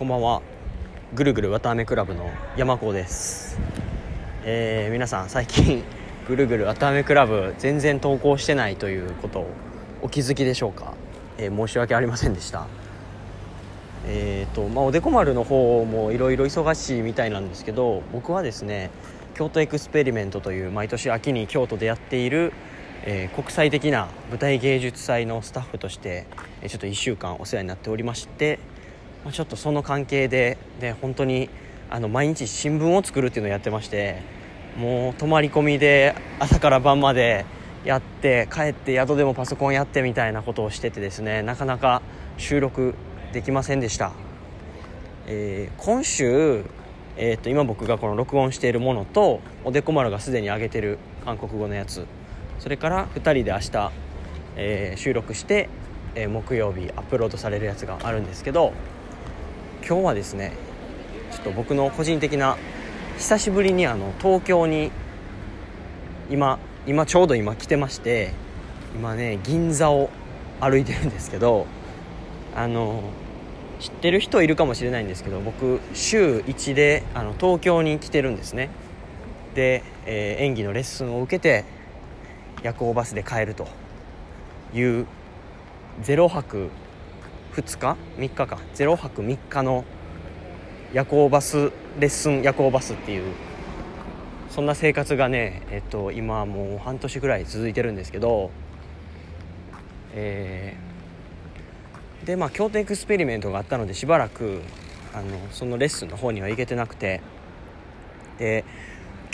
こんばんは。ぐるぐるわたあめクラブの山子です。えー、皆さん最近 ぐるぐるわたあめクラブ全然投稿してないということをお気づきでしょうか、えー、申し訳ありませんでした。えーとまあ、おでこ丸の方もいろいろ忙しいみたいなんですけど僕はですね京都エクスペリメントという毎年秋に京都でやっている、えー、国際的な舞台芸術祭のスタッフとして、えちょっと1週間お世話になっておりましてまあ、ちょっとその関係でで本当にあの毎日新聞を作るっていうのをやってましてもう泊まり込みで朝から晩までやって帰って宿でもパソコンやってみたいなことをしててですねなかなか収録できませんでした、えー、今週、えー、と今僕がこの録音しているものとおでこ丸がすでに上げてる韓国語のやつ。それから2人で明日、えー、収録して、え木曜日アップロードされるやつがあるんですけど今日はですねちょっと僕の個人的な久しぶりにあの東京に今今ちょうど今来てまして今ね銀座を歩いてるんですけどあの知ってる人いるかもしれないんですけど僕週1であの東京に来てるんですね。で、えー、演技のレッスンを受けて夜行バスで帰るという0泊2日？3日か。0泊3日の夜行バスレッスン夜行バスっていうそんな生活がねえっと今もう半年ぐらい続いてるんですけどえー、でまあ京都エクスペリメントがあったのでしばらくあのそのレッスンの方には行けてなくてで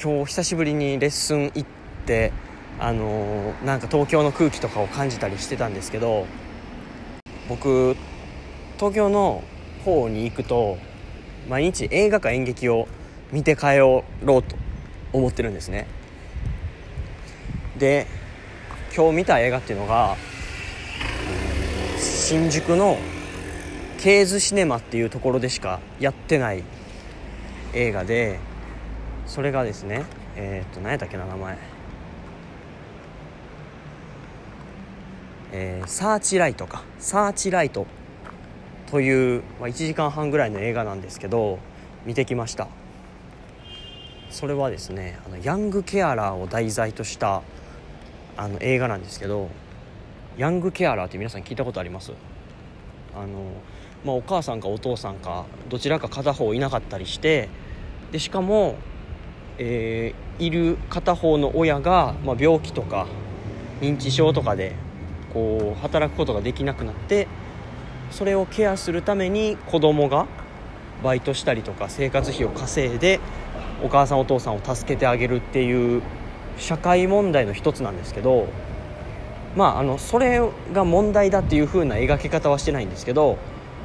今日久しぶりにレッスン行ってあのなんか東京の空気とかを感じたりしてたんですけど僕東京の方に行くと毎日映画か演劇を見て帰ろうと思ってるんですね。で今日見た映画っていうのが新宿のケーズシネマっていうところでしかやってない映画でそれがですねえー、っと何やったっけな名前。えー、サーチライトか。サーチライトという、まあ、1時間半ぐらいの映画なんですけど見てきました。それはですねあのヤングケアラーを題材としたあの映画なんですけどヤングケアラーって皆さん聞いたことあります？あの、まあ、お母さんかお父さんかどちらか片方いなかったりしてでしかも、えー、いる片方の親が、まあ、病気とか認知症とかでこう働くことができなくなってそれをケアするために子供がバイトしたりとか生活費を稼いでお母さんお父さんを助けてあげるっていう社会問題の一つなんですけどまああのそれが問題だっていう風な描き方はしてないんですけど、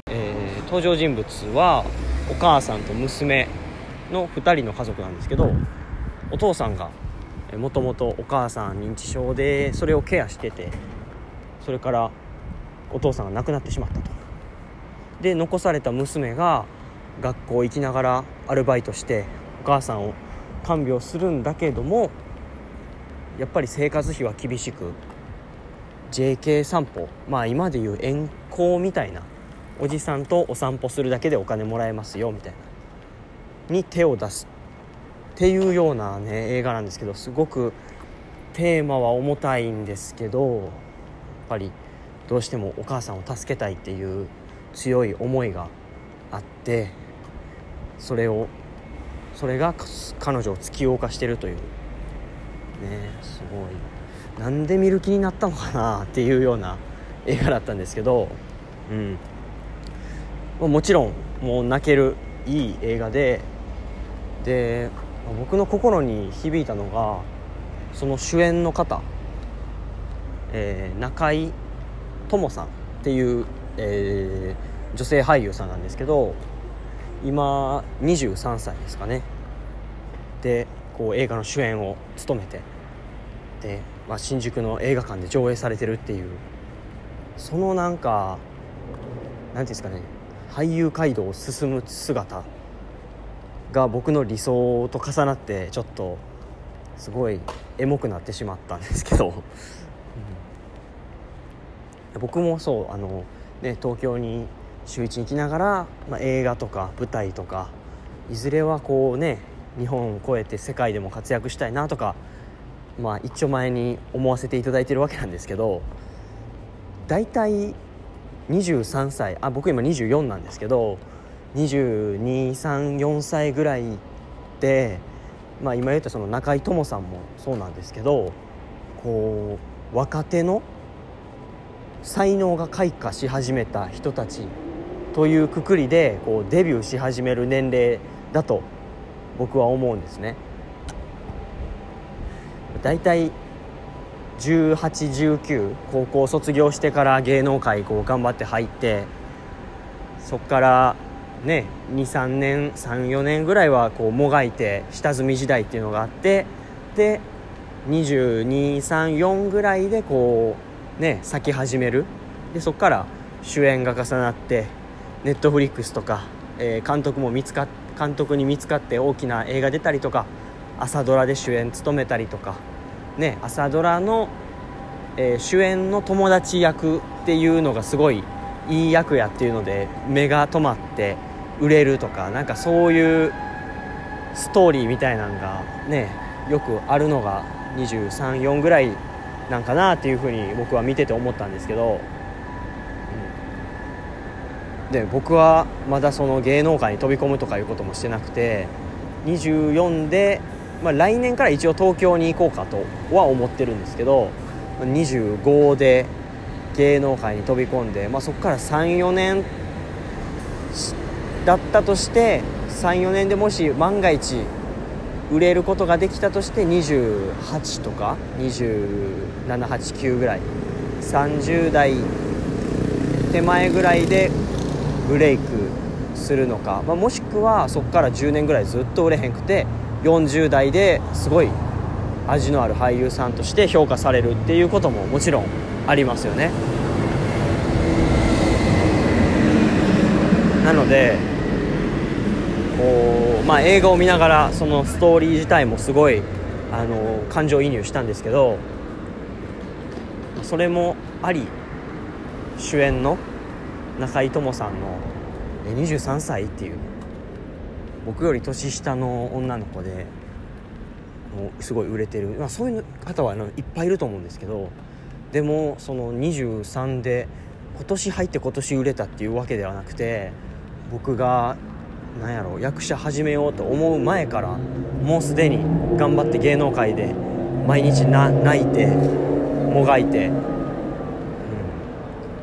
えー、登場人物はお母さんと娘の2人の家族なんですけどお父さんがもともとお母さん認知症でそれをケアしててそれからお父さんが亡くなってしまったと。で残された娘が学校行きながらアルバイトしてお母さんを看病するんだけどもやっぱり生活費は厳しく JK 散歩まあ今でいう遠行みたいなおじさんとお散歩するだけでお金もらえますよみたいなに手を出すっていうようなね映画なんですけどすごくテーマは重たいんですけどぱりどうしてもお母さんを助けたいっていう強い思いがあってそれをそれが彼女を突き動かしてるという。ねすごい。なんで見る気になったのかなっていうような映画だったんですけど、うん、もちろんもう泣けるいい映画でで僕の心に響いたのがその主演の方えー、中井智さんっていう、えー、女性俳優さんなんですけど今23歳ですかね。でこう映画の主演を務めてで、まあ、新宿の映画館で上映されてるっていうそのなんか何ていうんですかね俳優街道を進む姿が僕の理想と重なってちょっとすごいエモくなってしまったんですけど。僕もそうあの、ね、東京に週一に来ながら、まあ、映画とか舞台とかいずれはこうね日本を超えて世界でも活躍したいなとかまあ一丁前に思わせていただいてるわけなんですけど大体23歳あ僕今24なんですけど2234歳ぐらいで、まあ、今言ったその中井智さんもそうなんですけどこう若手の才能が開花し始めた人たちというくくりでこうデビューし始める年齢だと僕は思うんですね。だいたい1819高校卒業してから芸能界こう頑張って入ってそこからね23年34年ぐらいはこうもがいて下積み時代っていうのがあってで2234ぐらいでこうね咲き始める。でそこから主演が重なってネットフリックスとか、えー、監督も見つか監督に見つかって大きな映画出たりとか朝ドラで主演務めたりとかね朝ドラの、えー、主演の友達役っていうのがすごいいい役やっていうので目が止まって売れるとかなんかそういうストーリーみたいなのがねよくあるのが234ぐらいなんかなっていうふうに僕は見てて思ったんですけど、うん、で僕はまだその芸能界に飛び込むとかいうこともしてなくて24で、まあ、来年から一応東京に行こうかとは思ってるんですけど25で芸能界に飛び込んで、まあ、そこから34年だったとして34年でもし万が一売れることができたとして28とか2789ぐらい30代手前ぐらいでブレイクするのか、まあ、もしくはそこから10年ぐらいずっと売れへんくて40代ですごい味のある俳優さんとして評価されるっていうことももちろんありますよね。なのでこう、まあ、映画を見ながらそのストーリー自体もすごいあの感情移入したんですけどそれもあり主演の中井智さんの23歳っていう僕より年下の女の子でもうすごい売れてる、まあ、そういう方はいっぱいいると思うんですけどでもその23で今年入って今年売れたっていうわけではなくて僕がなんやろ役者始めようと思う前からもうすでに頑張って芸能界で毎日泣いてもがいて、うん、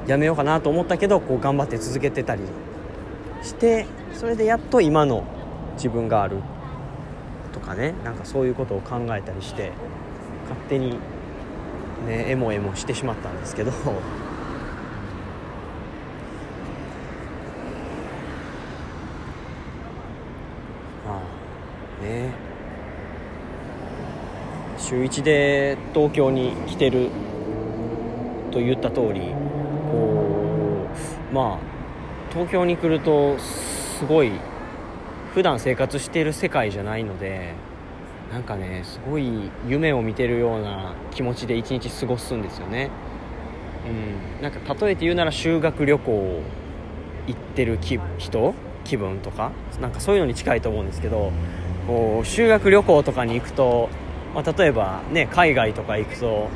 やめようかなと思ったけどこう頑張って続けてたりしてそれでやっと今の自分があるとかねなんかそういうことを考えたりして勝手にねエモエモしてしまったんですけどね週1で東京に来てると言った通りこうまあ東京に来るとすごい普段生活している世界じゃないのでなんかねすごい夢を見てるような気持ちで一日過ごすんですよね。うんなんか例えて言うなら修学旅行行ってる人？気分とか？なんかそういうのに近いと思うんですけどこう修学旅行とかに行くと、まあ、例えばね海外とか行くと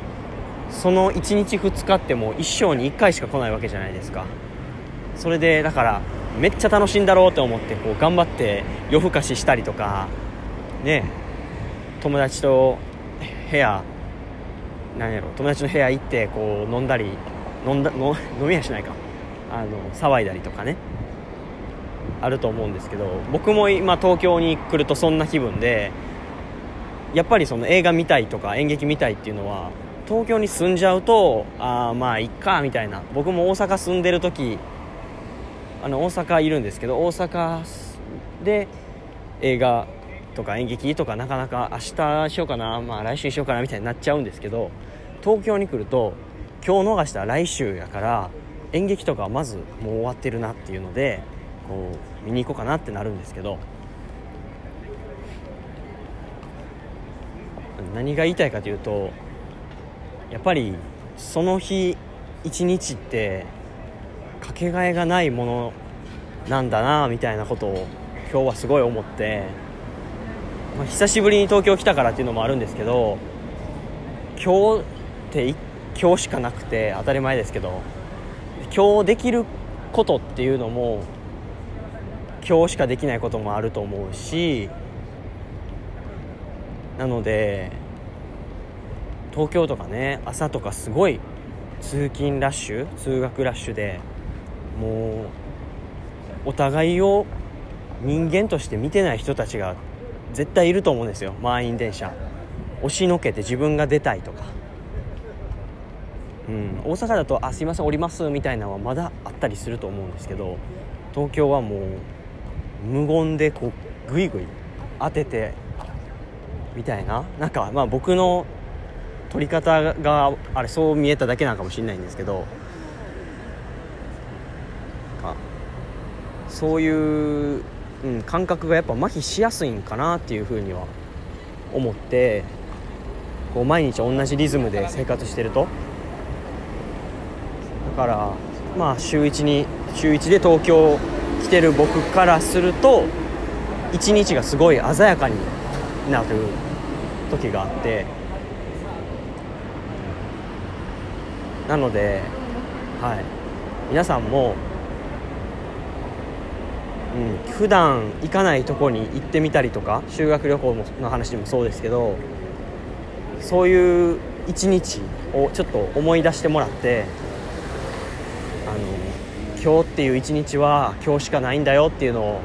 その1日2日ってもう一生に1回しか来ないわけじゃないですか。それでだからめっちゃ楽しいんだろうと思ってこう頑張って夜更かししたりとかね友達と部屋何やろ友達の部屋行ってこう飲んだり飲んだ飲みやしないか。あの騒いだりとかね。あると思うんですけど僕も今東京に来るとそんな気分でやっぱりその映画見たいとか演劇見たいっていうのは東京に住んじゃうとああまあいっかみたいな。僕も大阪住んでる時あの大阪いるんですけど大阪で映画とか演劇とかなかなか明日しようかな、まあ、来週しようかなみたいになっちゃうんですけど東京に来ると今日逃したら来週やから演劇とかはまずもう終わってるなっていうのでこう見に行こうかなってなるんですけど何が言いたいかというとやっぱりその日一日ってかけがえがないものなんだなみたいなことを今日はすごい思って、まあ、久しぶりに東京来たからっていうのもあるんですけど今日って今日しかなくて当たり前ですけど今日できることっていうのも今日しかできないこともあると思うしなので東京とかね朝とかすごい通勤ラッシュ通学ラッシュでもうお互いを人間として見てない人たちが絶対いると思うんですよ。満員電車。押しのけて自分が出たいとか、うん、大阪だと「あすいません降ります」みたいなのはまだあったりすると思うんですけど東京はもう無言でこうグイグイ当ててみたいな。なんかまあ僕の撮り方があれそう見えただけなのかもしれないんですけどそういう、うん、感覚がやっぱ麻痺しやすいんかなっていうふうには思ってこう毎日同じリズムで生活してると。だからまあ週1に週1で東京来てる僕からすると一日がすごい鮮やかになる時があってなので、はい、皆さんも、うん、普段行かないとこに行ってみたりとか修学旅行の話でもそうですけどそういう一日をちょっと思い出してもらってあの今日っていう一日は今日しかないんだよっていうのを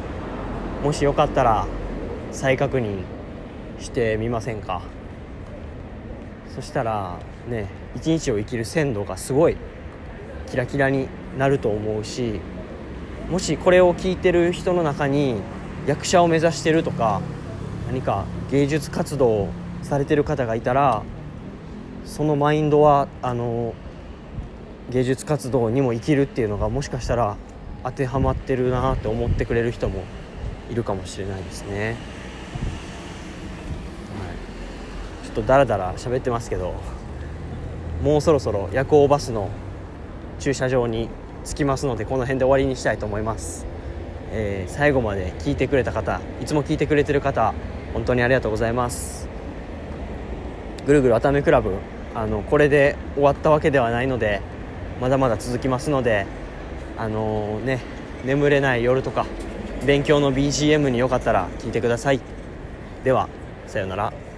もしよかったら再確認してみませんか？そしたらね一日を生きる鮮度がすごいキラキラになると思うしもしこれを聞いてる人の中に役者を目指してるとか何か芸術活動をされてる方がいたらそのマインドはあの芸術活動にも生きるっていうのがもしかしたら当てはまってるなって思ってくれる人もいるかもしれないですね。はいちょっとダラダラ喋ってますけどもうそろそろ夜行バスの駐車場に着きますのでこの辺で終わりにしたいと思います、えー、最後まで聞いてくれた方いつも聞いてくれてる方本当にありがとうございます。ぐるぐるわためクラブあのこれで終わったわけではないのでまだまだ続きますのであのー、ね眠れない夜とか勉強の BGM によかったら聞いてください。ではさようなら。